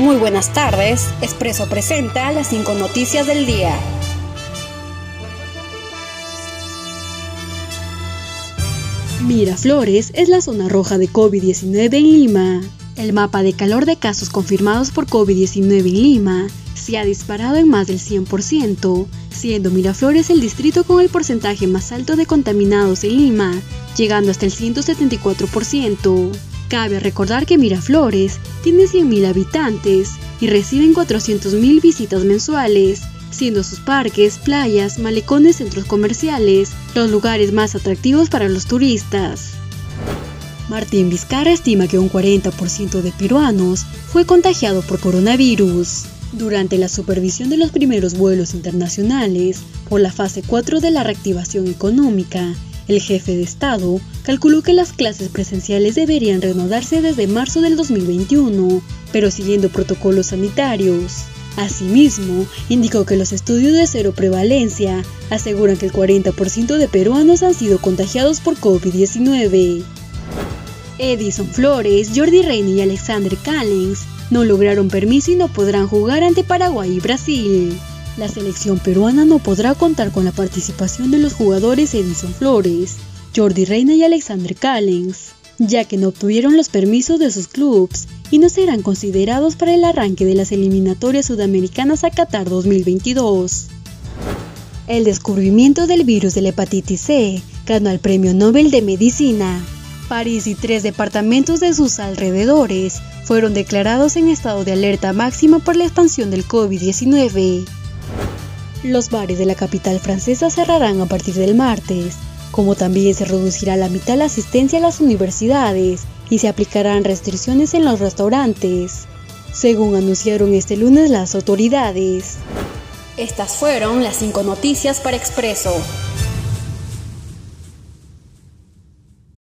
Muy buenas tardes, Expreso presenta las cinco noticias del día. Miraflores es la zona roja de COVID-19 en Lima. El mapa de calor de casos confirmados por COVID-19 en Lima se ha disparado en más del 100%, siendo Miraflores el distrito con el porcentaje más alto de contaminados en Lima, llegando hasta el 174%. Cabe recordar que Miraflores tiene 100.000 habitantes y reciben 400.000 visitas mensuales, siendo sus parques, playas, malecones, centros comerciales los lugares más atractivos para los turistas. Martín Vizcarra estima que un 40% de peruanos fue contagiado por coronavirus. Durante la supervisión de los primeros vuelos internacionales por la fase 4 de la reactivación económica, el jefe de Estado calculó que las clases presenciales deberían reanudarse desde marzo del 2021, pero siguiendo protocolos sanitarios. Asimismo, indicó que los estudios de cero prevalencia aseguran que el 40% de peruanos han sido contagiados por COVID-19. Edison Flores, Jordi Reina y Alexander Callens no lograron permiso y no podrán jugar ante Paraguay y Brasil la selección peruana no podrá contar con la participación de los jugadores Edison Flores, Jordi Reina y Alexander Callens, ya que no obtuvieron los permisos de sus clubes y no serán considerados para el arranque de las eliminatorias sudamericanas a Qatar 2022. El descubrimiento del virus de la hepatitis C ganó el Premio Nobel de Medicina. París y tres departamentos de sus alrededores fueron declarados en estado de alerta máxima por la expansión del COVID-19. Los bares de la capital francesa cerrarán a partir del martes, como también se reducirá a la mitad la asistencia a las universidades y se aplicarán restricciones en los restaurantes, según anunciaron este lunes las autoridades. Estas fueron las cinco noticias para Expreso.